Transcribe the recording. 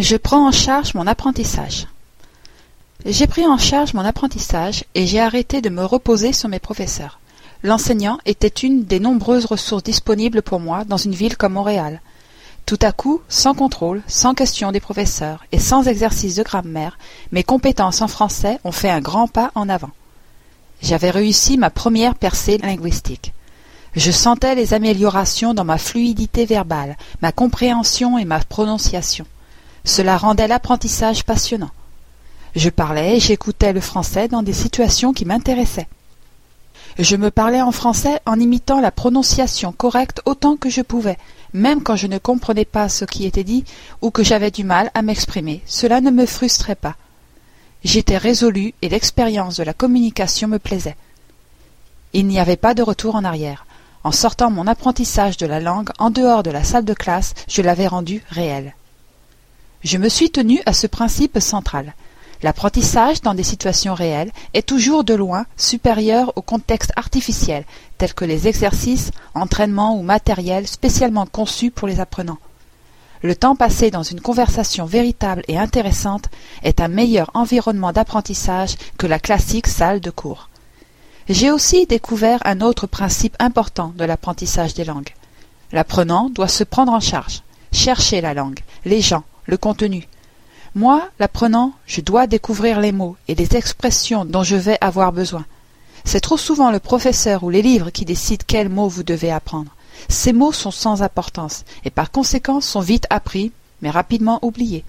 Je prends en charge mon apprentissage. J'ai pris en charge mon apprentissage et j'ai arrêté de me reposer sur mes professeurs. L'enseignant était une des nombreuses ressources disponibles pour moi dans une ville comme Montréal. Tout à coup, sans contrôle, sans question des professeurs et sans exercice de grammaire, mes compétences en français ont fait un grand pas en avant. J'avais réussi ma première percée linguistique. Je sentais les améliorations dans ma fluidité verbale, ma compréhension et ma prononciation. Cela rendait l'apprentissage passionnant. Je parlais et j'écoutais le français dans des situations qui m'intéressaient. Je me parlais en français en imitant la prononciation correcte autant que je pouvais, même quand je ne comprenais pas ce qui était dit ou que j'avais du mal à m'exprimer. Cela ne me frustrait pas. J'étais résolu et l'expérience de la communication me plaisait. Il n'y avait pas de retour en arrière. En sortant mon apprentissage de la langue en dehors de la salle de classe, je l'avais rendu réel. Je me suis tenu à ce principe central. L'apprentissage dans des situations réelles est toujours de loin supérieur au contexte artificiel, tels que les exercices, entraînements ou matériels spécialement conçus pour les apprenants. Le temps passé dans une conversation véritable et intéressante est un meilleur environnement d'apprentissage que la classique salle de cours. J'ai aussi découvert un autre principe important de l'apprentissage des langues. L'apprenant doit se prendre en charge, chercher la langue, les gens, le contenu. Moi, l'apprenant, je dois découvrir les mots et les expressions dont je vais avoir besoin. C'est trop souvent le professeur ou les livres qui décident quels mots vous devez apprendre. Ces mots sont sans importance et par conséquent sont vite appris, mais rapidement oubliés.